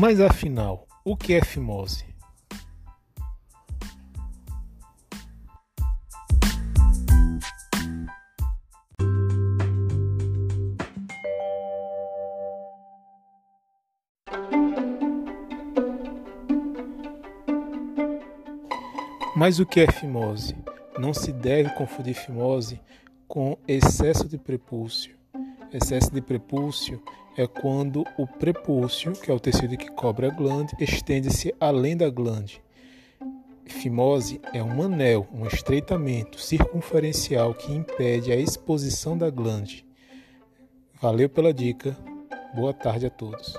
Mas afinal, o que é fimose? Mas o que é fimose? Não se deve confundir fimose com excesso de prepúcio. Excesso de prepúcio é quando o prepúcio, que é o tecido que cobre a glande, estende-se além da glande. Fimose é um anel, um estreitamento circunferencial que impede a exposição da glande. Valeu pela dica. Boa tarde a todos.